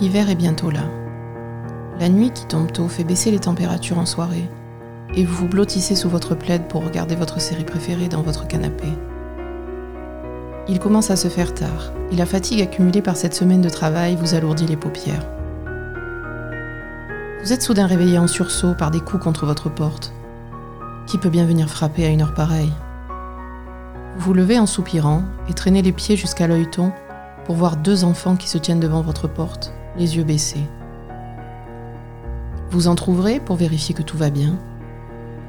L'hiver est bientôt là. La nuit qui tombe tôt fait baisser les températures en soirée, et vous vous blottissez sous votre plaid pour regarder votre série préférée dans votre canapé. Il commence à se faire tard, et la fatigue accumulée par cette semaine de travail vous alourdit les paupières. Vous êtes soudain réveillé en sursaut par des coups contre votre porte. Qui peut bien venir frapper à une heure pareille? Vous vous levez en soupirant et traînez les pieds jusqu'à l'œilleton pour voir deux enfants qui se tiennent devant votre porte, les yeux baissés. Vous entrouvrez pour vérifier que tout va bien,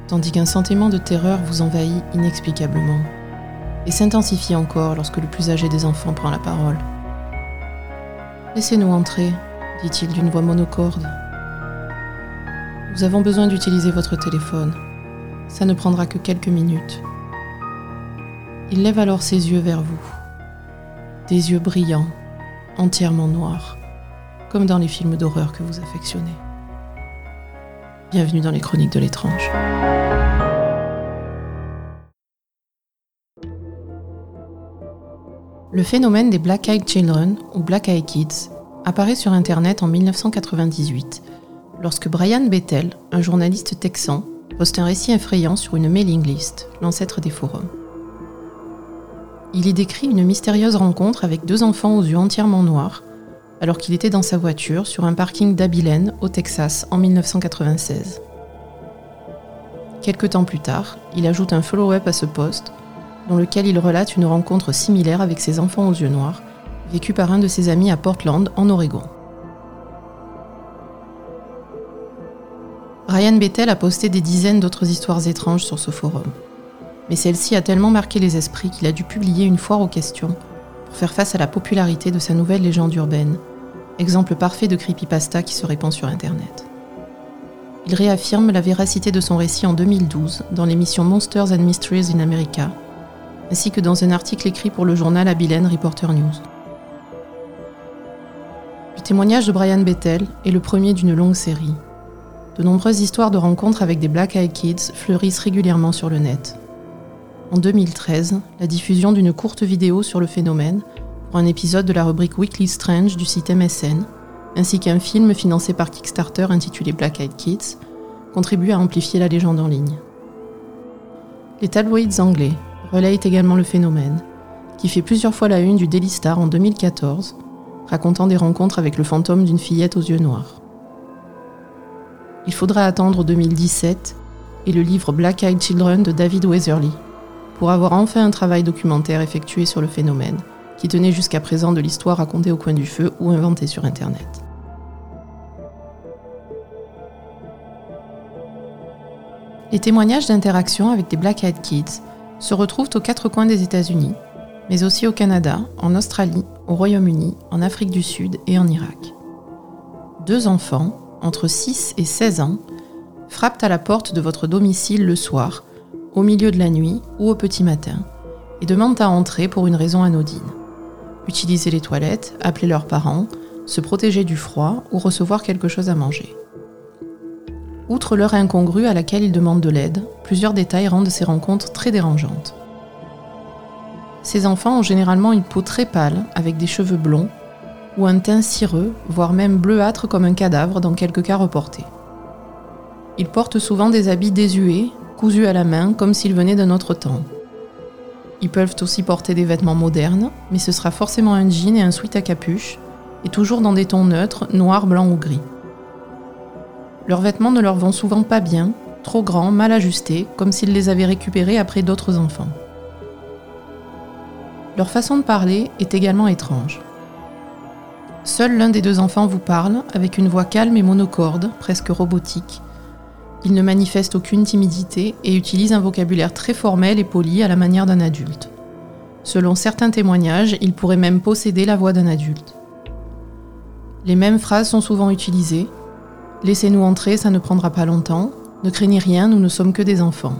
tandis qu'un sentiment de terreur vous envahit inexplicablement et s'intensifie encore lorsque le plus âgé des enfants prend la parole. Laissez-nous entrer, dit-il d'une voix monocorde. Nous avons besoin d'utiliser votre téléphone. Ça ne prendra que quelques minutes. Il lève alors ses yeux vers vous. Des yeux brillants, entièrement noirs, comme dans les films d'horreur que vous affectionnez. Bienvenue dans les chroniques de l'étrange. Le phénomène des Black Eyed Children ou Black Eyed Kids apparaît sur Internet en 1998, lorsque Brian Bethel, un journaliste texan, poste un récit effrayant sur une mailing list, l'ancêtre des forums. Il y décrit une mystérieuse rencontre avec deux enfants aux yeux entièrement noirs, alors qu'il était dans sa voiture sur un parking d'Abilene, au Texas, en 1996. Quelque temps plus tard, il ajoute un follow-up à ce poste dans lequel il relate une rencontre similaire avec ses enfants aux yeux noirs, vécue par un de ses amis à Portland, en Oregon. Ryan Bethel a posté des dizaines d'autres histoires étranges sur ce forum. Mais celle-ci a tellement marqué les esprits qu'il a dû publier une foire aux questions pour faire face à la popularité de sa nouvelle légende urbaine, exemple parfait de creepypasta qui se répand sur Internet. Il réaffirme la véracité de son récit en 2012 dans l'émission Monsters and Mysteries in America, ainsi que dans un article écrit pour le journal Abilene Reporter News. Le témoignage de Brian Bethel est le premier d'une longue série. De nombreuses histoires de rencontres avec des Black Eyed Kids fleurissent régulièrement sur le net. En 2013, la diffusion d'une courte vidéo sur le phénomène un épisode de la rubrique Weekly Strange du site MSN, ainsi qu'un film financé par Kickstarter intitulé Black Eyed Kids, contribue à amplifier la légende en ligne. Les tabloïds anglais relaye également le phénomène, qui fait plusieurs fois la une du Daily Star en 2014, racontant des rencontres avec le fantôme d'une fillette aux yeux noirs. Il faudra attendre 2017 et le livre Black Eyed Children de David Weatherly pour avoir enfin un travail documentaire effectué sur le phénomène, qui tenait jusqu'à présent de l'histoire racontée au coin du feu ou inventée sur Internet. Les témoignages d'interaction avec des Black Eyed Kids se retrouvent aux quatre coins des États-Unis, mais aussi au Canada, en Australie, au Royaume-Uni, en Afrique du Sud et en Irak. Deux enfants, entre 6 et 16 ans, frappent à la porte de votre domicile le soir, au milieu de la nuit ou au petit matin, et demandent à entrer pour une raison anodine. Utiliser les toilettes, appeler leurs parents, se protéger du froid ou recevoir quelque chose à manger. Outre l'heure incongrue à laquelle ils demandent de l'aide, plusieurs détails rendent ces rencontres très dérangeantes. Ces enfants ont généralement une peau très pâle, avec des cheveux blonds, ou un teint cireux, voire même bleuâtre comme un cadavre dans quelques cas reportés. Ils portent souvent des habits désuets, cousus à la main, comme s'ils venaient d'un autre temps. Ils peuvent aussi porter des vêtements modernes, mais ce sera forcément un jean et un sweat à capuche, et toujours dans des tons neutres, noir, blanc ou gris. Leurs vêtements ne leur vont souvent pas bien, trop grands, mal ajustés, comme s'ils les avaient récupérés après d'autres enfants. Leur façon de parler est également étrange. Seul l'un des deux enfants vous parle, avec une voix calme et monocorde, presque robotique. Il ne manifeste aucune timidité et utilise un vocabulaire très formel et poli à la manière d'un adulte. Selon certains témoignages, il pourrait même posséder la voix d'un adulte. Les mêmes phrases sont souvent utilisées, Laissez-nous entrer, ça ne prendra pas longtemps. Ne craignez rien, nous ne sommes que des enfants.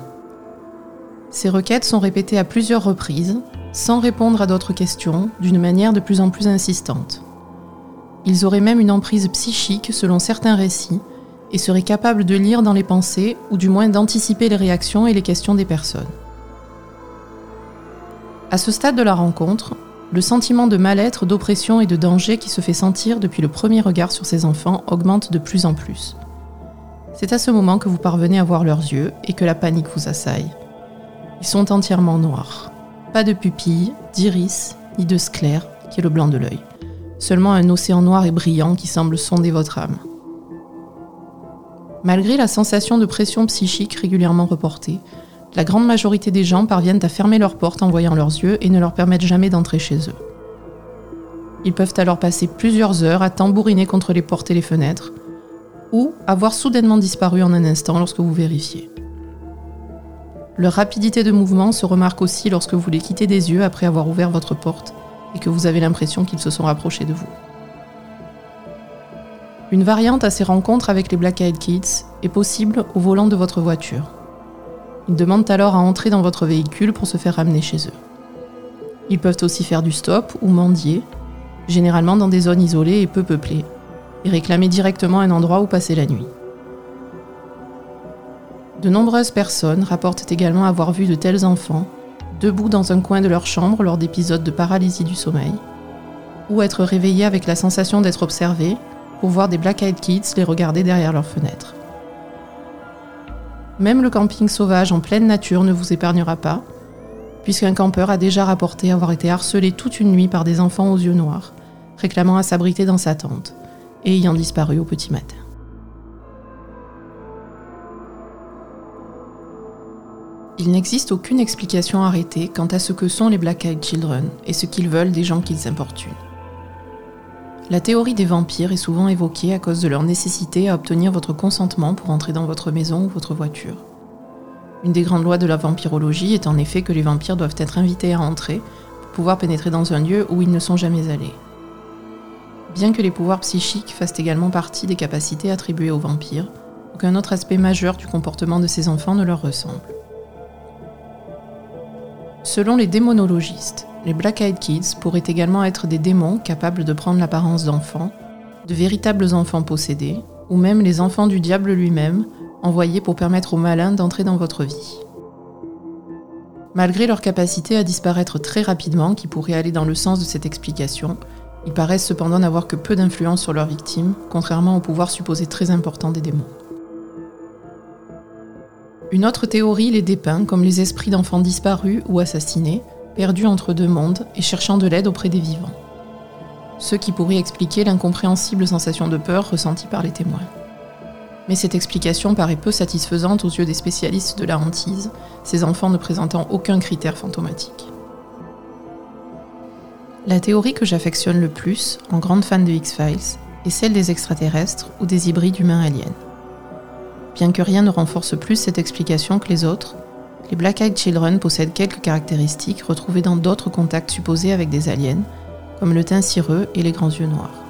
Ces requêtes sont répétées à plusieurs reprises, sans répondre à d'autres questions, d'une manière de plus en plus insistante. Ils auraient même une emprise psychique selon certains récits, et seraient capables de lire dans les pensées, ou du moins d'anticiper les réactions et les questions des personnes. À ce stade de la rencontre, le sentiment de mal-être, d'oppression et de danger qui se fait sentir depuis le premier regard sur ces enfants augmente de plus en plus. C'est à ce moment que vous parvenez à voir leurs yeux et que la panique vous assaille. Ils sont entièrement noirs. Pas de pupilles, d'iris, ni de sclère, qui est le blanc de l'œil. Seulement un océan noir et brillant qui semble sonder votre âme. Malgré la sensation de pression psychique régulièrement reportée, la grande majorité des gens parviennent à fermer leurs portes en voyant leurs yeux et ne leur permettent jamais d'entrer chez eux. Ils peuvent alors passer plusieurs heures à tambouriner contre les portes et les fenêtres, ou avoir soudainement disparu en un instant lorsque vous vérifiez. Leur rapidité de mouvement se remarque aussi lorsque vous les quittez des yeux après avoir ouvert votre porte et que vous avez l'impression qu'ils se sont rapprochés de vous. Une variante à ces rencontres avec les Black Eyed Kids est possible au volant de votre voiture. Ils demandent alors à entrer dans votre véhicule pour se faire ramener chez eux. Ils peuvent aussi faire du stop ou mendier, généralement dans des zones isolées et peu peuplées, et réclamer directement un endroit où passer la nuit. De nombreuses personnes rapportent également avoir vu de tels enfants debout dans un coin de leur chambre lors d'épisodes de paralysie du sommeil, ou être réveillés avec la sensation d'être observés pour voir des Black Eyed Kids les regarder derrière leurs fenêtres. Même le camping sauvage en pleine nature ne vous épargnera pas, puisqu'un campeur a déjà rapporté avoir été harcelé toute une nuit par des enfants aux yeux noirs, réclamant à s'abriter dans sa tente, et ayant disparu au petit matin. Il n'existe aucune explication arrêtée quant à ce que sont les Black Eyed Children et ce qu'ils veulent des gens qu'ils importunent. La théorie des vampires est souvent évoquée à cause de leur nécessité à obtenir votre consentement pour entrer dans votre maison ou votre voiture. Une des grandes lois de la vampirologie est en effet que les vampires doivent être invités à entrer pour pouvoir pénétrer dans un lieu où ils ne sont jamais allés. Bien que les pouvoirs psychiques fassent également partie des capacités attribuées aux vampires, aucun autre aspect majeur du comportement de ces enfants ne leur ressemble. Selon les démonologistes, les Black Eyed Kids pourraient également être des démons capables de prendre l'apparence d'enfants, de véritables enfants possédés, ou même les enfants du diable lui-même, envoyés pour permettre aux malins d'entrer dans votre vie. Malgré leur capacité à disparaître très rapidement, qui pourrait aller dans le sens de cette explication, ils paraissent cependant n'avoir que peu d'influence sur leurs victimes, contrairement au pouvoir supposé très important des démons. Une autre théorie les dépeint comme les esprits d'enfants disparus ou assassinés, perdus entre deux mondes et cherchant de l'aide auprès des vivants. Ce qui pourrait expliquer l'incompréhensible sensation de peur ressentie par les témoins. Mais cette explication paraît peu satisfaisante aux yeux des spécialistes de la hantise, ces enfants ne présentant aucun critère fantomatique. La théorie que j'affectionne le plus, en grande fan de X-Files, est celle des extraterrestres ou des hybrides humains-aliens. Bien que rien ne renforce plus cette explication que les autres, les Black Eyed Children possèdent quelques caractéristiques retrouvées dans d'autres contacts supposés avec des aliens, comme le teint cireux et les grands yeux noirs.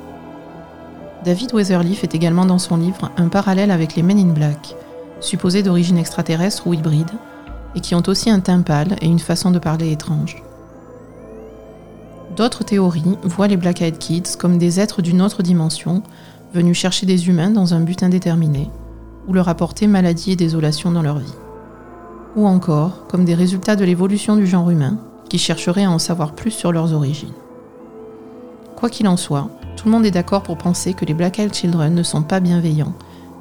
David Weatherly fait également dans son livre un parallèle avec les Men in Black, supposés d'origine extraterrestre ou hybride, et qui ont aussi un teint pâle et une façon de parler étrange. D'autres théories voient les Black Eyed Kids comme des êtres d'une autre dimension, venus chercher des humains dans un but indéterminé, ou leur apporter maladie et désolation dans leur vie ou encore comme des résultats de l'évolution du genre humain qui chercheraient à en savoir plus sur leurs origines. Quoi qu'il en soit, tout le monde est d'accord pour penser que les Black Eyed Children ne sont pas bienveillants,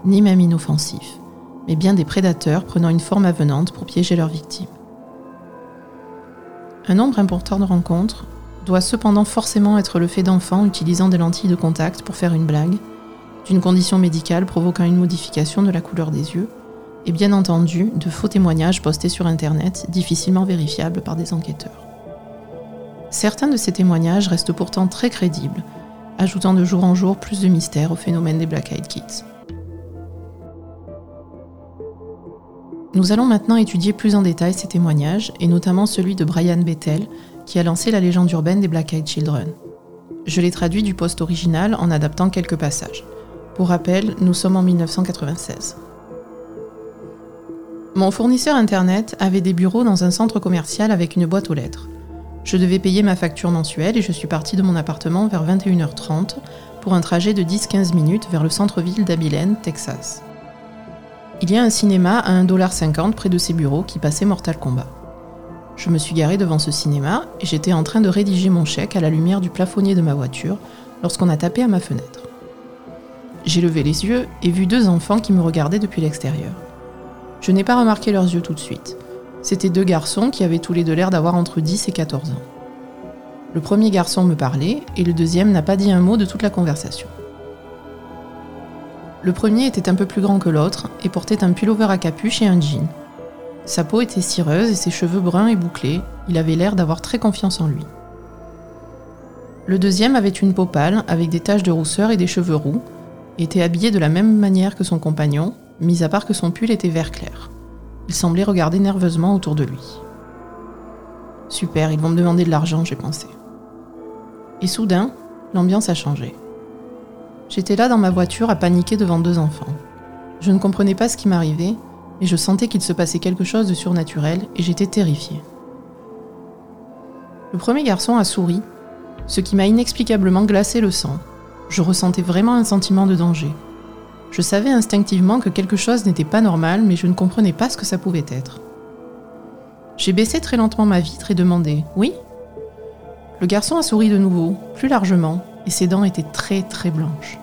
ni même inoffensifs, mais bien des prédateurs prenant une forme avenante pour piéger leurs victimes. Un nombre important de rencontres doit cependant forcément être le fait d'enfants utilisant des lentilles de contact pour faire une blague, d'une condition médicale provoquant une modification de la couleur des yeux, et bien entendu de faux témoignages postés sur Internet, difficilement vérifiables par des enquêteurs. Certains de ces témoignages restent pourtant très crédibles, ajoutant de jour en jour plus de mystère au phénomène des Black Eyed Kids. Nous allons maintenant étudier plus en détail ces témoignages, et notamment celui de Brian Bethel, qui a lancé la légende urbaine des Black Eyed Children. Je l'ai traduit du poste original en adaptant quelques passages. Pour rappel, nous sommes en 1996. Mon fournisseur Internet avait des bureaux dans un centre commercial avec une boîte aux lettres. Je devais payer ma facture mensuelle et je suis partie de mon appartement vers 21h30 pour un trajet de 10-15 minutes vers le centre-ville d'Abilene, Texas. Il y a un cinéma à 1,50$ près de ces bureaux qui passait Mortal Kombat. Je me suis garée devant ce cinéma et j'étais en train de rédiger mon chèque à la lumière du plafonnier de ma voiture lorsqu'on a tapé à ma fenêtre. J'ai levé les yeux et vu deux enfants qui me regardaient depuis l'extérieur. Je n'ai pas remarqué leurs yeux tout de suite. C'étaient deux garçons qui avaient tous les deux l'air d'avoir entre 10 et 14 ans. Le premier garçon me parlait et le deuxième n'a pas dit un mot de toute la conversation. Le premier était un peu plus grand que l'autre et portait un pullover à capuche et un jean. Sa peau était cireuse et ses cheveux bruns et bouclés, il avait l'air d'avoir très confiance en lui. Le deuxième avait une peau pâle, avec des taches de rousseur et des cheveux roux, était habillé de la même manière que son compagnon, mis à part que son pull était vert clair. Il semblait regarder nerveusement autour de lui. Super, ils vont me demander de l'argent, j'ai pensé. Et soudain, l'ambiance a changé. J'étais là dans ma voiture à paniquer devant deux enfants. Je ne comprenais pas ce qui m'arrivait, et je sentais qu'il se passait quelque chose de surnaturel et j'étais terrifiée. Le premier garçon a souri, ce qui m'a inexplicablement glacé le sang. Je ressentais vraiment un sentiment de danger. Je savais instinctivement que quelque chose n'était pas normal, mais je ne comprenais pas ce que ça pouvait être. J'ai baissé très lentement ma vitre et demandé Oui? Le garçon a souri de nouveau, plus largement, et ses dents étaient très très blanches.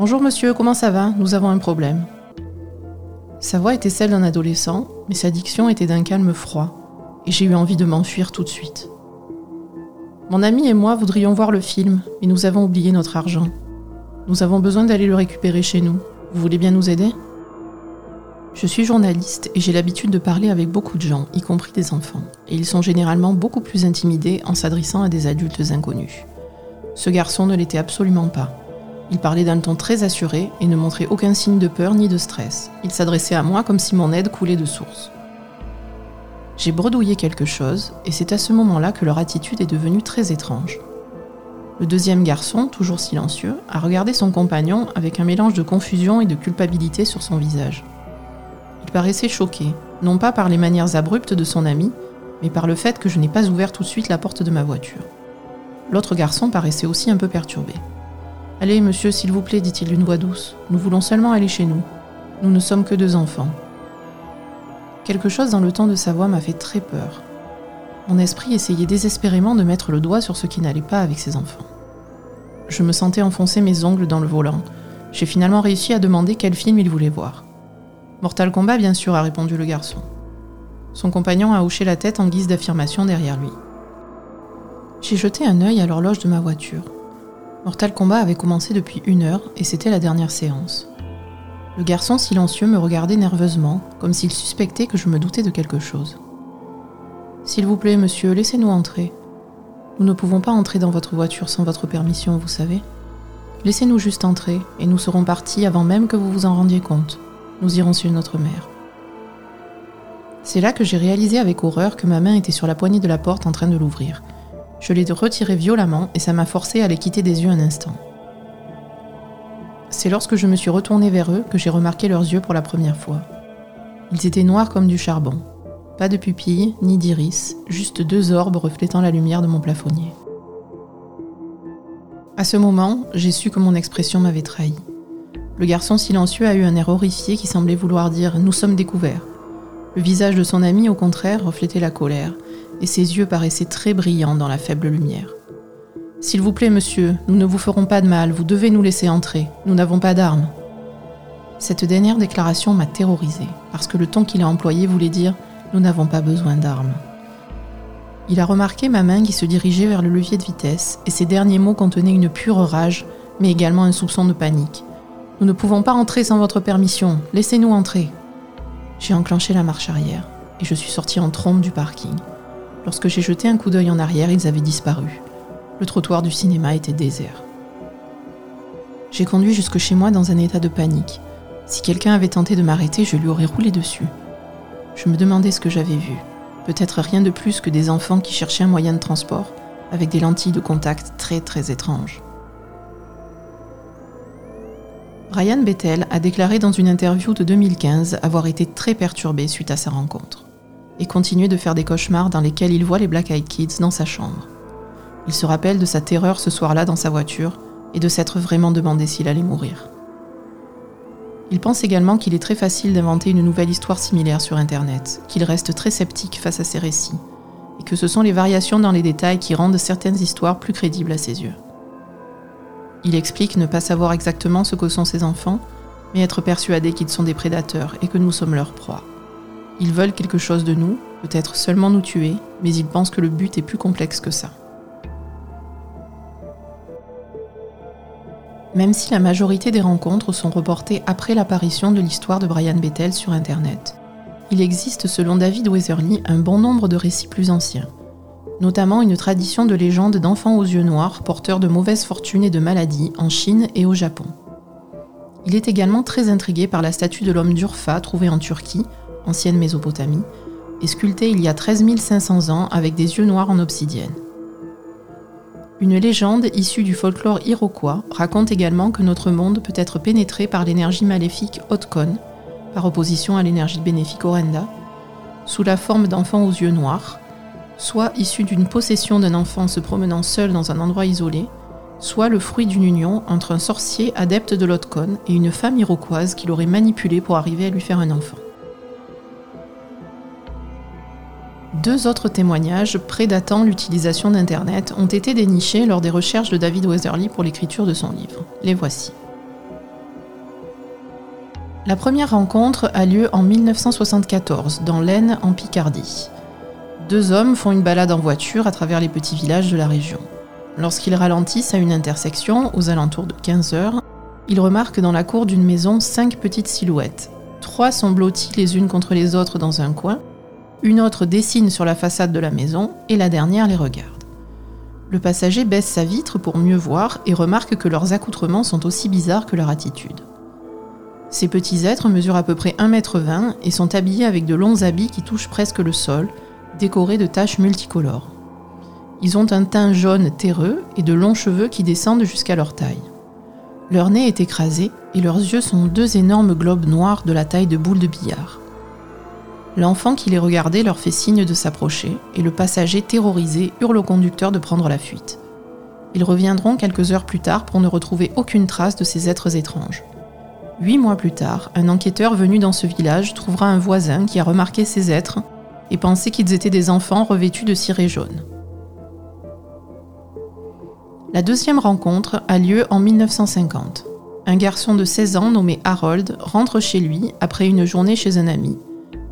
Bonjour monsieur, comment ça va? Nous avons un problème. Sa voix était celle d'un adolescent, mais sa diction était d'un calme froid, et j'ai eu envie de m'enfuir tout de suite. Mon ami et moi voudrions voir le film, mais nous avons oublié notre argent. Nous avons besoin d'aller le récupérer chez nous. Vous voulez bien nous aider? Je suis journaliste et j'ai l'habitude de parler avec beaucoup de gens, y compris des enfants, et ils sont généralement beaucoup plus intimidés en s'adressant à des adultes inconnus. Ce garçon ne l'était absolument pas. Il parlait d'un ton très assuré et ne montrait aucun signe de peur ni de stress. Il s'adressait à moi comme si mon aide coulait de source. J'ai bredouillé quelque chose, et c'est à ce moment-là que leur attitude est devenue très étrange. Le deuxième garçon, toujours silencieux, a regardé son compagnon avec un mélange de confusion et de culpabilité sur son visage. Il paraissait choqué, non pas par les manières abruptes de son ami, mais par le fait que je n'ai pas ouvert tout de suite la porte de ma voiture. L'autre garçon paraissait aussi un peu perturbé. Allez, monsieur, s'il vous plaît, dit-il d'une voix douce. Nous voulons seulement aller chez nous. Nous ne sommes que deux enfants. Quelque chose dans le ton de sa voix m'a fait très peur. Mon esprit essayait désespérément de mettre le doigt sur ce qui n'allait pas avec ses enfants. Je me sentais enfoncer mes ongles dans le volant. J'ai finalement réussi à demander quel film il voulait voir. Mortal Kombat, bien sûr, a répondu le garçon. Son compagnon a hoché la tête en guise d'affirmation derrière lui. J'ai jeté un œil à l'horloge de ma voiture. Mortal Kombat avait commencé depuis une heure et c'était la dernière séance. Le garçon silencieux me regardait nerveusement, comme s'il suspectait que je me doutais de quelque chose. S'il vous plaît, monsieur, laissez-nous entrer. Nous ne pouvons pas entrer dans votre voiture sans votre permission, vous savez. Laissez-nous juste entrer, et nous serons partis avant même que vous vous en rendiez compte. Nous irons sur notre mère. C'est là que j'ai réalisé avec horreur que ma main était sur la poignée de la porte en train de l'ouvrir, je l'ai retiré violemment et ça m'a forcé à les quitter des yeux un instant. C'est lorsque je me suis retournée vers eux que j'ai remarqué leurs yeux pour la première fois. Ils étaient noirs comme du charbon. Pas de pupilles, ni d'iris, juste deux orbes reflétant la lumière de mon plafonnier. À ce moment, j'ai su que mon expression m'avait trahi. Le garçon silencieux a eu un air horrifié qui semblait vouloir dire ⁇ Nous sommes découverts ⁇ Le visage de son ami, au contraire, reflétait la colère, et ses yeux paraissaient très brillants dans la faible lumière. S'il vous plaît, monsieur, nous ne vous ferons pas de mal, vous devez nous laisser entrer, nous n'avons pas d'armes. Cette dernière déclaration m'a terrorisée, parce que le ton qu'il a employé voulait dire Nous n'avons pas besoin d'armes. Il a remarqué ma main qui se dirigeait vers le levier de vitesse, et ces derniers mots contenaient une pure rage, mais également un soupçon de panique. Nous ne pouvons pas entrer sans votre permission, laissez-nous entrer. J'ai enclenché la marche arrière, et je suis sorti en trompe du parking. Lorsque j'ai jeté un coup d'œil en arrière, ils avaient disparu. Le trottoir du cinéma était désert. J'ai conduit jusque chez moi dans un état de panique. Si quelqu'un avait tenté de m'arrêter, je lui aurais roulé dessus. Je me demandais ce que j'avais vu. Peut-être rien de plus que des enfants qui cherchaient un moyen de transport, avec des lentilles de contact très très étranges. Ryan Bethel a déclaré dans une interview de 2015 avoir été très perturbé suite à sa rencontre et continuer de faire des cauchemars dans lesquels il voit les Black Eyed Kids dans sa chambre. Il se rappelle de sa terreur ce soir-là dans sa voiture et de s'être vraiment demandé s'il allait mourir. Il pense également qu'il est très facile d'inventer une nouvelle histoire similaire sur Internet, qu'il reste très sceptique face à ces récits, et que ce sont les variations dans les détails qui rendent certaines histoires plus crédibles à ses yeux. Il explique ne pas savoir exactement ce que sont ses enfants, mais être persuadé qu'ils sont des prédateurs et que nous sommes leur proie. Ils veulent quelque chose de nous, peut-être seulement nous tuer, mais ils pensent que le but est plus complexe que ça. Même si la majorité des rencontres sont reportées après l'apparition de l'histoire de Brian Bethel sur Internet, il existe selon David Weatherly un bon nombre de récits plus anciens, notamment une tradition de légende d'enfants aux yeux noirs porteurs de mauvaises fortunes et de maladies en Chine et au Japon. Il est également très intrigué par la statue de l'homme d'Urfa trouvée en Turquie, ancienne Mésopotamie, et sculptée il y a 13 500 ans avec des yeux noirs en obsidienne. Une légende issue du folklore iroquois raconte également que notre monde peut être pénétré par l'énergie maléfique Otkon, par opposition à l'énergie bénéfique Orenda, sous la forme d'enfants aux yeux noirs, soit issu d'une possession d'un enfant se promenant seul dans un endroit isolé, soit le fruit d'une union entre un sorcier adepte de l'Otkon et une femme iroquoise qui l'aurait manipulé pour arriver à lui faire un enfant. Deux autres témoignages prédatant l'utilisation d'Internet ont été dénichés lors des recherches de David Weatherly pour l'écriture de son livre. Les voici. La première rencontre a lieu en 1974 dans l'Aisne en Picardie. Deux hommes font une balade en voiture à travers les petits villages de la région. Lorsqu'ils ralentissent à une intersection, aux alentours de 15 heures, ils remarquent dans la cour d'une maison cinq petites silhouettes. Trois sont blotties les unes contre les autres dans un coin, une autre dessine sur la façade de la maison et la dernière les regarde. Le passager baisse sa vitre pour mieux voir et remarque que leurs accoutrements sont aussi bizarres que leur attitude. Ces petits êtres mesurent à peu près 1,20 m et sont habillés avec de longs habits qui touchent presque le sol, décorés de taches multicolores. Ils ont un teint jaune terreux et de longs cheveux qui descendent jusqu'à leur taille. Leur nez est écrasé et leurs yeux sont deux énormes globes noirs de la taille de boules de billard. L'enfant qui les regardait leur fait signe de s'approcher et le passager terrorisé hurle au conducteur de prendre la fuite. Ils reviendront quelques heures plus tard pour ne retrouver aucune trace de ces êtres étranges. Huit mois plus tard, un enquêteur venu dans ce village trouvera un voisin qui a remarqué ces êtres et pensait qu'ils étaient des enfants revêtus de ciré jaune. La deuxième rencontre a lieu en 1950. Un garçon de 16 ans nommé Harold rentre chez lui après une journée chez un ami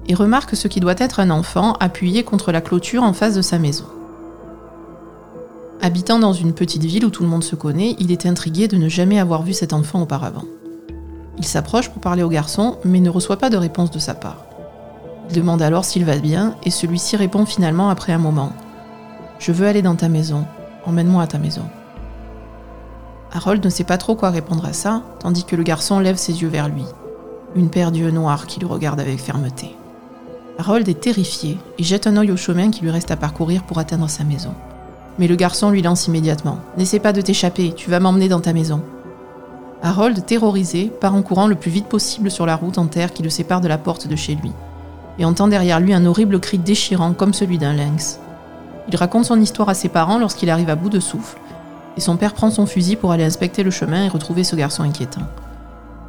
et remarque ce qui doit être un enfant appuyé contre la clôture en face de sa maison. Habitant dans une petite ville où tout le monde se connaît, il est intrigué de ne jamais avoir vu cet enfant auparavant. Il s'approche pour parler au garçon, mais ne reçoit pas de réponse de sa part. Il demande alors s'il va bien, et celui-ci répond finalement après un moment Je veux aller dans ta maison, emmène-moi à ta maison. Harold ne sait pas trop quoi répondre à ça, tandis que le garçon lève ses yeux vers lui, une paire d'yeux noirs qui le regardent avec fermeté. Harold est terrifié et jette un œil au chemin qui lui reste à parcourir pour atteindre sa maison. Mais le garçon lui lance immédiatement N'essaie pas de t'échapper, tu vas m'emmener dans ta maison. Harold, terrorisé, part en courant le plus vite possible sur la route en terre qui le sépare de la porte de chez lui, et entend derrière lui un horrible cri déchirant comme celui d'un lynx. Il raconte son histoire à ses parents lorsqu'il arrive à bout de souffle, et son père prend son fusil pour aller inspecter le chemin et retrouver ce garçon inquiétant.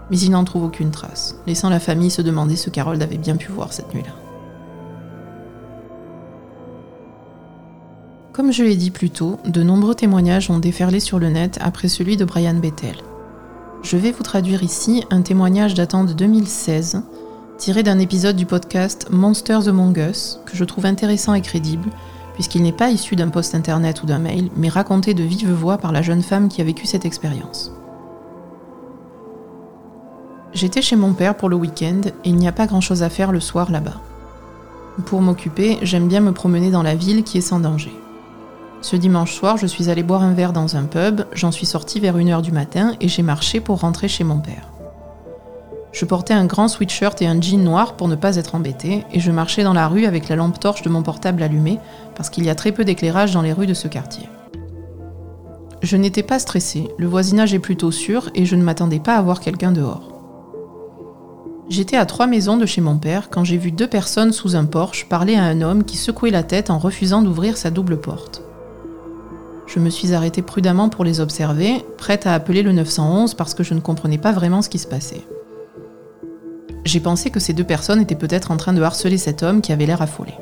Mais il n'en trouve aucune trace, laissant la famille se demander ce qu'Harold avait bien pu voir cette nuit-là. Comme je l'ai dit plus tôt, de nombreux témoignages ont déferlé sur le net après celui de Brian Bethel. Je vais vous traduire ici un témoignage datant de 2016, tiré d'un épisode du podcast Monsters Among Us, que je trouve intéressant et crédible, puisqu'il n'est pas issu d'un post internet ou d'un mail, mais raconté de vive voix par la jeune femme qui a vécu cette expérience. J'étais chez mon père pour le week-end et il n'y a pas grand-chose à faire le soir là-bas. Pour m'occuper, j'aime bien me promener dans la ville qui est sans danger. Ce dimanche soir, je suis allée boire un verre dans un pub, j'en suis sortie vers 1h du matin et j'ai marché pour rentrer chez mon père. Je portais un grand sweatshirt et un jean noir pour ne pas être embêtée, et je marchais dans la rue avec la lampe torche de mon portable allumée, parce qu'il y a très peu d'éclairage dans les rues de ce quartier. Je n'étais pas stressée, le voisinage est plutôt sûr, et je ne m'attendais pas à voir quelqu'un dehors. J'étais à trois maisons de chez mon père quand j'ai vu deux personnes sous un porche parler à un homme qui secouait la tête en refusant d'ouvrir sa double porte. Je me suis arrêtée prudemment pour les observer, prête à appeler le 911 parce que je ne comprenais pas vraiment ce qui se passait. j'ai pensé que ces deux personnes étaient peut-être en train de harceler cet homme qui avait l'air affolé.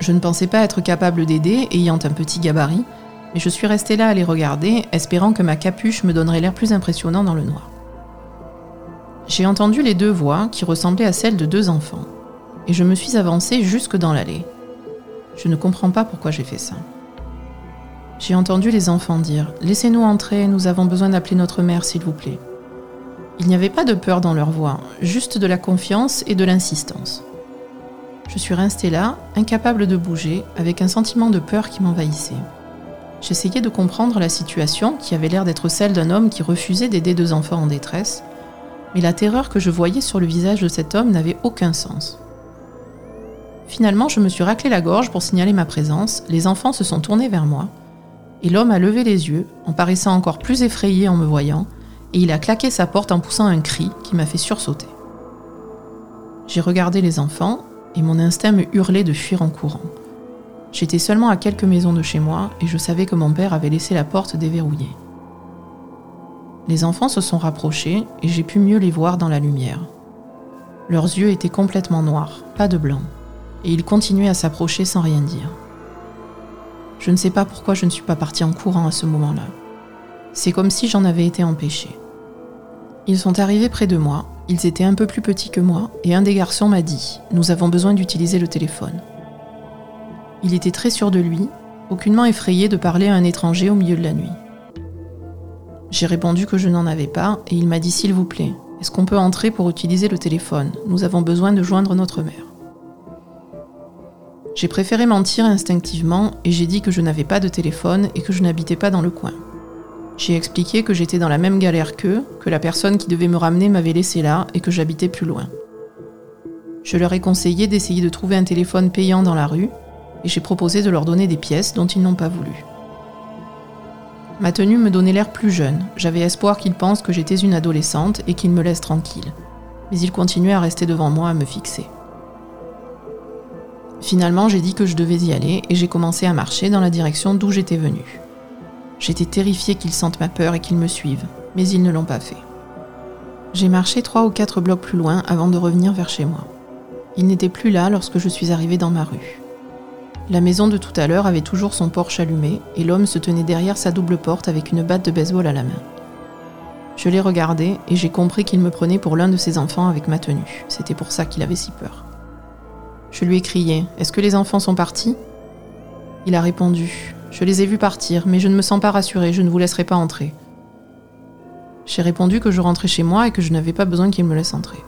Je ne pensais pas être capable d'aider, ayant un petit gabarit, mais je suis restée là à les regarder, espérant que ma capuche me donnerait l'air plus impressionnant dans le noir. J'ai entendu les deux voix qui ressemblaient à celles de deux enfants, et je me suis avancée jusque dans l'allée. Je ne comprends pas pourquoi j'ai fait ça. J'ai entendu les enfants dire ⁇ Laissez-nous entrer, nous avons besoin d'appeler notre mère, s'il vous plaît ⁇ Il n'y avait pas de peur dans leur voix, juste de la confiance et de l'insistance. Je suis restée là, incapable de bouger, avec un sentiment de peur qui m'envahissait. J'essayais de comprendre la situation, qui avait l'air d'être celle d'un homme qui refusait d'aider deux enfants en détresse, mais la terreur que je voyais sur le visage de cet homme n'avait aucun sens. Finalement, je me suis raclé la gorge pour signaler ma présence, les enfants se sont tournés vers moi, et l'homme a levé les yeux, en paraissant encore plus effrayé en me voyant, et il a claqué sa porte en poussant un cri qui m'a fait sursauter. J'ai regardé les enfants, et mon instinct me hurlait de fuir en courant. J'étais seulement à quelques maisons de chez moi, et je savais que mon père avait laissé la porte déverrouillée. Les enfants se sont rapprochés, et j'ai pu mieux les voir dans la lumière. Leurs yeux étaient complètement noirs, pas de blanc et ils continuaient à s'approcher sans rien dire. Je ne sais pas pourquoi je ne suis pas partie en courant à ce moment-là. C'est comme si j'en avais été empêchée. Ils sont arrivés près de moi, ils étaient un peu plus petits que moi, et un des garçons m'a dit ⁇ Nous avons besoin d'utiliser le téléphone ⁇ Il était très sûr de lui, aucunement effrayé de parler à un étranger au milieu de la nuit. J'ai répondu que je n'en avais pas, et il m'a dit ⁇ S'il vous plaît, est-ce qu'on peut entrer pour utiliser le téléphone? Nous avons besoin de joindre notre mère. J'ai préféré mentir instinctivement et j'ai dit que je n'avais pas de téléphone et que je n'habitais pas dans le coin. J'ai expliqué que j'étais dans la même galère qu'eux, que la personne qui devait me ramener m'avait laissé là et que j'habitais plus loin. Je leur ai conseillé d'essayer de trouver un téléphone payant dans la rue et j'ai proposé de leur donner des pièces dont ils n'ont pas voulu. Ma tenue me donnait l'air plus jeune, j'avais espoir qu'ils pensent que j'étais une adolescente et qu'ils me laissent tranquille. Mais ils continuaient à rester devant moi à me fixer. Finalement, j'ai dit que je devais y aller et j'ai commencé à marcher dans la direction d'où j'étais venue. J'étais terrifiée qu'ils sentent ma peur et qu'ils me suivent, mais ils ne l'ont pas fait. J'ai marché trois ou quatre blocs plus loin avant de revenir vers chez moi. Il n'était plus là lorsque je suis arrivée dans ma rue. La maison de tout à l'heure avait toujours son porche allumé et l'homme se tenait derrière sa double porte avec une batte de baseball à la main. Je l'ai regardé et j'ai compris qu'il me prenait pour l'un de ses enfants avec ma tenue. C'était pour ça qu'il avait si peur. Je lui ai crié Est-ce que les enfants sont partis? Il a répondu Je les ai vus partir, mais je ne me sens pas rassurée, je ne vous laisserai pas entrer. J'ai répondu que je rentrais chez moi et que je n'avais pas besoin qu'il me laisse entrer.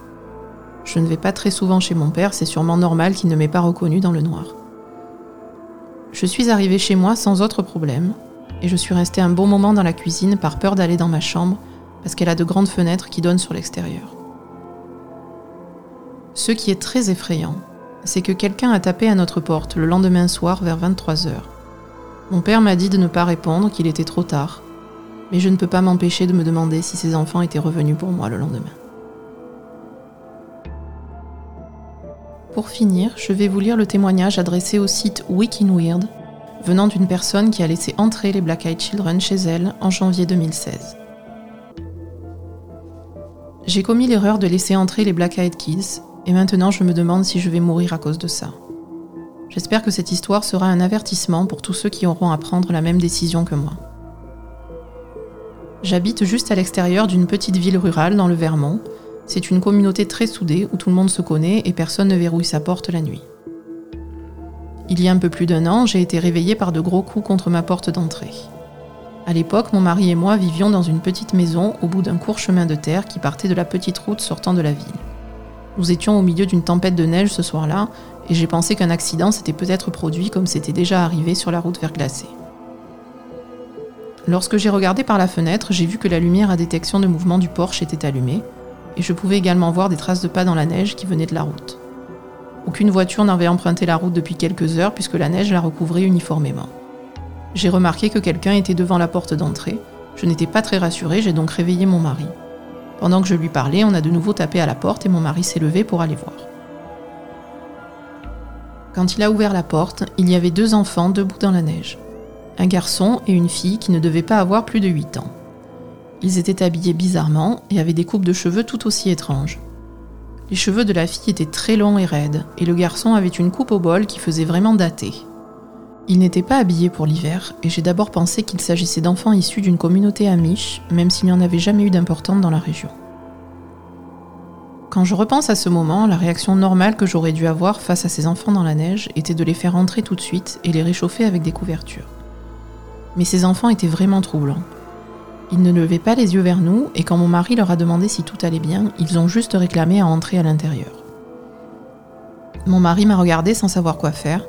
Je ne vais pas très souvent chez mon père, c'est sûrement normal qu'il ne m'ait pas reconnu dans le noir. Je suis arrivée chez moi sans autre problème, et je suis restée un bon moment dans la cuisine par peur d'aller dans ma chambre, parce qu'elle a de grandes fenêtres qui donnent sur l'extérieur. Ce qui est très effrayant, c'est que quelqu'un a tapé à notre porte le lendemain soir vers 23h. Mon père m'a dit de ne pas répondre, qu'il était trop tard, mais je ne peux pas m'empêcher de me demander si ses enfants étaient revenus pour moi le lendemain. Pour finir, je vais vous lire le témoignage adressé au site Weird, venant d'une personne qui a laissé entrer les Black Eyed Children chez elle en janvier 2016. J'ai commis l'erreur de laisser entrer les Black Eyed Kids et maintenant, je me demande si je vais mourir à cause de ça. J'espère que cette histoire sera un avertissement pour tous ceux qui auront à prendre la même décision que moi. J'habite juste à l'extérieur d'une petite ville rurale dans le Vermont. C'est une communauté très soudée où tout le monde se connaît et personne ne verrouille sa porte la nuit. Il y a un peu plus d'un an, j'ai été réveillée par de gros coups contre ma porte d'entrée. À l'époque, mon mari et moi vivions dans une petite maison au bout d'un court chemin de terre qui partait de la petite route sortant de la ville. Nous étions au milieu d'une tempête de neige ce soir-là, et j'ai pensé qu'un accident s'était peut-être produit comme c'était déjà arrivé sur la route verglacée. Lorsque j'ai regardé par la fenêtre, j'ai vu que la lumière à détection de mouvement du porche était allumée, et je pouvais également voir des traces de pas dans la neige qui venaient de la route. Aucune voiture n'avait emprunté la route depuis quelques heures puisque la neige la recouvrait uniformément. J'ai remarqué que quelqu'un était devant la porte d'entrée. Je n'étais pas très rassurée, j'ai donc réveillé mon mari. Pendant que je lui parlais, on a de nouveau tapé à la porte et mon mari s'est levé pour aller voir. Quand il a ouvert la porte, il y avait deux enfants debout dans la neige. Un garçon et une fille qui ne devaient pas avoir plus de 8 ans. Ils étaient habillés bizarrement et avaient des coupes de cheveux tout aussi étranges. Les cheveux de la fille étaient très longs et raides, et le garçon avait une coupe au bol qui faisait vraiment dater. Il n'était pas habillé pour l'hiver, et j'ai d'abord pensé qu'il s'agissait d'enfants issus d'une communauté amiche, même s'il n'y en avait jamais eu d'importante dans la région. Quand je repense à ce moment, la réaction normale que j'aurais dû avoir face à ces enfants dans la neige était de les faire entrer tout de suite et les réchauffer avec des couvertures. Mais ces enfants étaient vraiment troublants. Ils ne levaient pas les yeux vers nous et quand mon mari leur a demandé si tout allait bien, ils ont juste réclamé à entrer à l'intérieur. Mon mari m'a regardé sans savoir quoi faire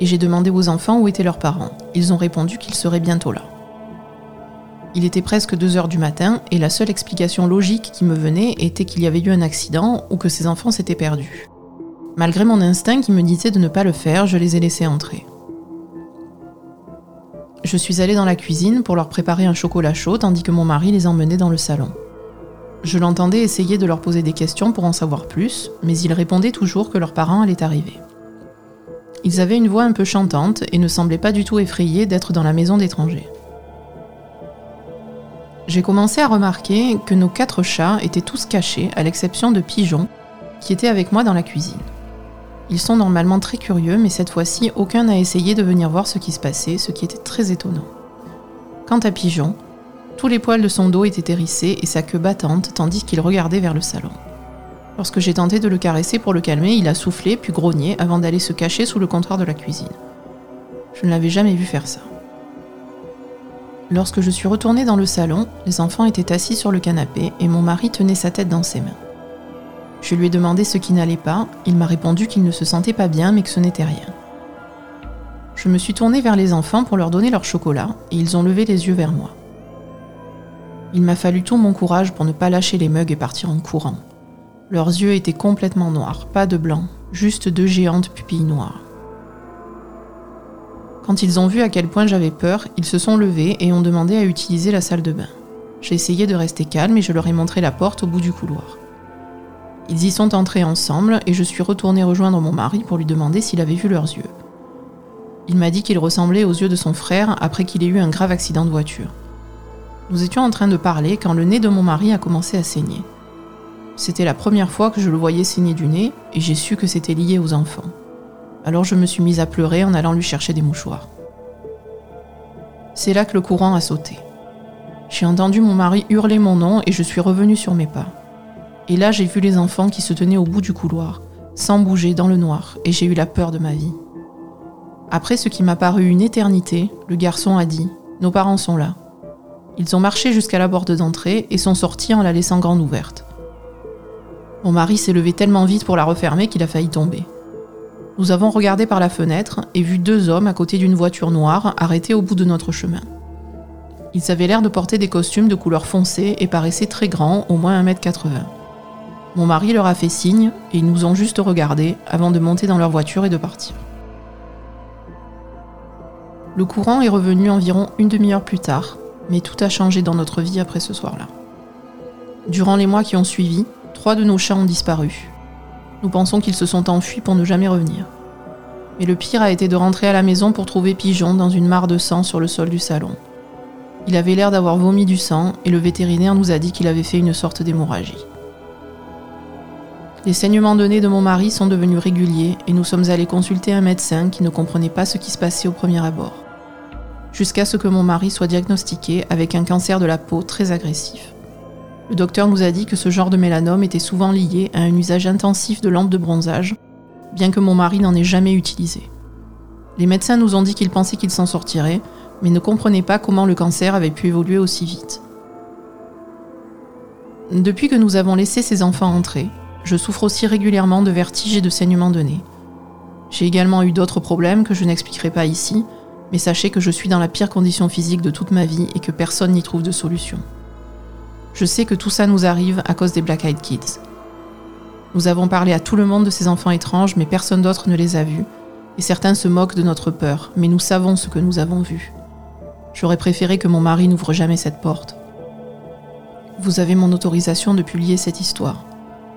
et j'ai demandé aux enfants où étaient leurs parents. Ils ont répondu qu'ils seraient bientôt là. Il était presque 2 heures du matin et la seule explication logique qui me venait était qu'il y avait eu un accident ou que ces enfants s'étaient perdus. Malgré mon instinct qui me disait de ne pas le faire, je les ai laissés entrer. Je suis allée dans la cuisine pour leur préparer un chocolat chaud tandis que mon mari les emmenait dans le salon. Je l'entendais essayer de leur poser des questions pour en savoir plus, mais ils répondaient toujours que leurs parents allaient arriver. Ils avaient une voix un peu chantante et ne semblaient pas du tout effrayés d'être dans la maison d'étrangers. J'ai commencé à remarquer que nos quatre chats étaient tous cachés, à l'exception de Pigeon, qui était avec moi dans la cuisine. Ils sont normalement très curieux, mais cette fois-ci, aucun n'a essayé de venir voir ce qui se passait, ce qui était très étonnant. Quant à Pigeon, tous les poils de son dos étaient hérissés et sa queue battante, tandis qu'il regardait vers le salon. Lorsque j'ai tenté de le caresser pour le calmer, il a soufflé puis grogné avant d'aller se cacher sous le comptoir de la cuisine. Je ne l'avais jamais vu faire ça. Lorsque je suis retournée dans le salon, les enfants étaient assis sur le canapé et mon mari tenait sa tête dans ses mains. Je lui ai demandé ce qui n'allait pas, il m'a répondu qu'il ne se sentait pas bien mais que ce n'était rien. Je me suis tournée vers les enfants pour leur donner leur chocolat et ils ont levé les yeux vers moi. Il m'a fallu tout mon courage pour ne pas lâcher les mugs et partir en courant. Leurs yeux étaient complètement noirs, pas de blanc, juste deux géantes pupilles noires. Quand ils ont vu à quel point j'avais peur, ils se sont levés et ont demandé à utiliser la salle de bain. J'ai essayé de rester calme et je leur ai montré la porte au bout du couloir. Ils y sont entrés ensemble et je suis retournée rejoindre mon mari pour lui demander s'il avait vu leurs yeux. Il m'a dit qu'il ressemblait aux yeux de son frère après qu'il ait eu un grave accident de voiture. Nous étions en train de parler quand le nez de mon mari a commencé à saigner. C'était la première fois que je le voyais saigner du nez et j'ai su que c'était lié aux enfants. Alors je me suis mise à pleurer en allant lui chercher des mouchoirs. C'est là que le courant a sauté. J'ai entendu mon mari hurler mon nom et je suis revenue sur mes pas. Et là, j'ai vu les enfants qui se tenaient au bout du couloir, sans bouger dans le noir, et j'ai eu la peur de ma vie. Après ce qui m'a paru une éternité, le garçon a dit Nos parents sont là. Ils ont marché jusqu'à la porte d'entrée et sont sortis en la laissant grande ouverte. Mon mari s'est levé tellement vite pour la refermer qu'il a failli tomber. Nous avons regardé par la fenêtre et vu deux hommes à côté d'une voiture noire arrêtés au bout de notre chemin. Ils avaient l'air de porter des costumes de couleur foncée et paraissaient très grands, au moins 1m80. Mon mari leur a fait signe et ils nous ont juste regardés avant de monter dans leur voiture et de partir. Le courant est revenu environ une demi-heure plus tard, mais tout a changé dans notre vie après ce soir-là. Durant les mois qui ont suivi, trois de nos chats ont disparu. Nous pensons qu'ils se sont enfuis pour ne jamais revenir. Mais le pire a été de rentrer à la maison pour trouver Pigeon dans une mare de sang sur le sol du salon. Il avait l'air d'avoir vomi du sang et le vétérinaire nous a dit qu'il avait fait une sorte d'hémorragie. Les saignements de nez de mon mari sont devenus réguliers et nous sommes allés consulter un médecin qui ne comprenait pas ce qui se passait au premier abord. Jusqu'à ce que mon mari soit diagnostiqué avec un cancer de la peau très agressif. Le docteur nous a dit que ce genre de mélanome était souvent lié à un usage intensif de lampes de bronzage, bien que mon mari n'en ait jamais utilisé. Les médecins nous ont dit qu'ils pensaient qu'il s'en sortirait, mais ne comprenaient pas comment le cancer avait pu évoluer aussi vite. Depuis que nous avons laissé ces enfants entrer, je souffre aussi régulièrement de vertiges et de saignements de nez. J'ai également eu d'autres problèmes que je n'expliquerai pas ici, mais sachez que je suis dans la pire condition physique de toute ma vie et que personne n'y trouve de solution. Je sais que tout ça nous arrive à cause des Black Eyed Kids. Nous avons parlé à tout le monde de ces enfants étranges, mais personne d'autre ne les a vus, et certains se moquent de notre peur, mais nous savons ce que nous avons vu. J'aurais préféré que mon mari n'ouvre jamais cette porte. Vous avez mon autorisation de publier cette histoire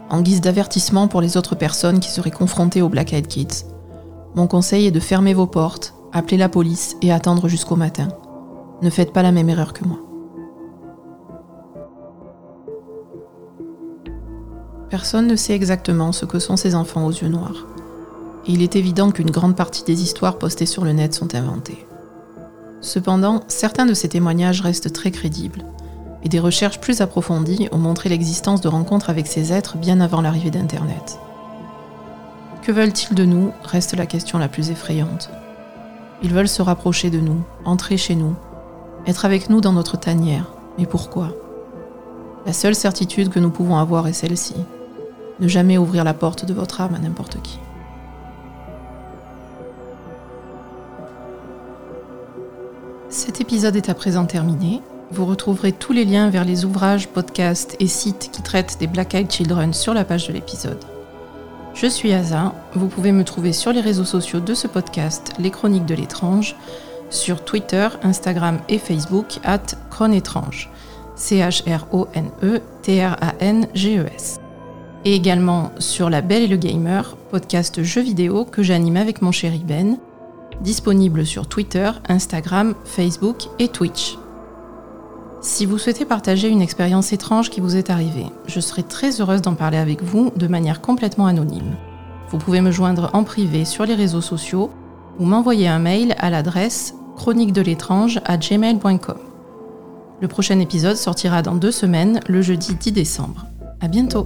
en guise d'avertissement pour les autres personnes qui seraient confrontées aux Black Eyed Kids. Mon conseil est de fermer vos portes, appeler la police et attendre jusqu'au matin. Ne faites pas la même erreur que moi. Personne ne sait exactement ce que sont ces enfants aux yeux noirs. Et il est évident qu'une grande partie des histoires postées sur le net sont inventées. Cependant, certains de ces témoignages restent très crédibles, et des recherches plus approfondies ont montré l'existence de rencontres avec ces êtres bien avant l'arrivée d'Internet. Que veulent-ils de nous reste la question la plus effrayante. Ils veulent se rapprocher de nous, entrer chez nous, être avec nous dans notre tanière. Mais pourquoi? La seule certitude que nous pouvons avoir est celle-ci. Ne jamais ouvrir la porte de votre âme à n'importe qui. Cet épisode est à présent terminé. Vous retrouverez tous les liens vers les ouvrages, podcasts et sites qui traitent des Black Eyed Children sur la page de l'épisode. Je suis Aza, vous pouvez me trouver sur les réseaux sociaux de ce podcast, Les Chroniques de l'étrange, sur Twitter, Instagram et Facebook, at Chronétrange, C-H-R-O-N-E-T-R-A-N-G-E-S. Et également sur La Belle et le Gamer, podcast jeux vidéo que j'anime avec mon chéri Ben, disponible sur Twitter, Instagram, Facebook et Twitch. Si vous souhaitez partager une expérience étrange qui vous est arrivée, je serai très heureuse d'en parler avec vous de manière complètement anonyme. Vous pouvez me joindre en privé sur les réseaux sociaux ou m'envoyer un mail à l'adresse chronique de l'étrange à gmail.com. Le prochain épisode sortira dans deux semaines, le jeudi 10 décembre. À bientôt!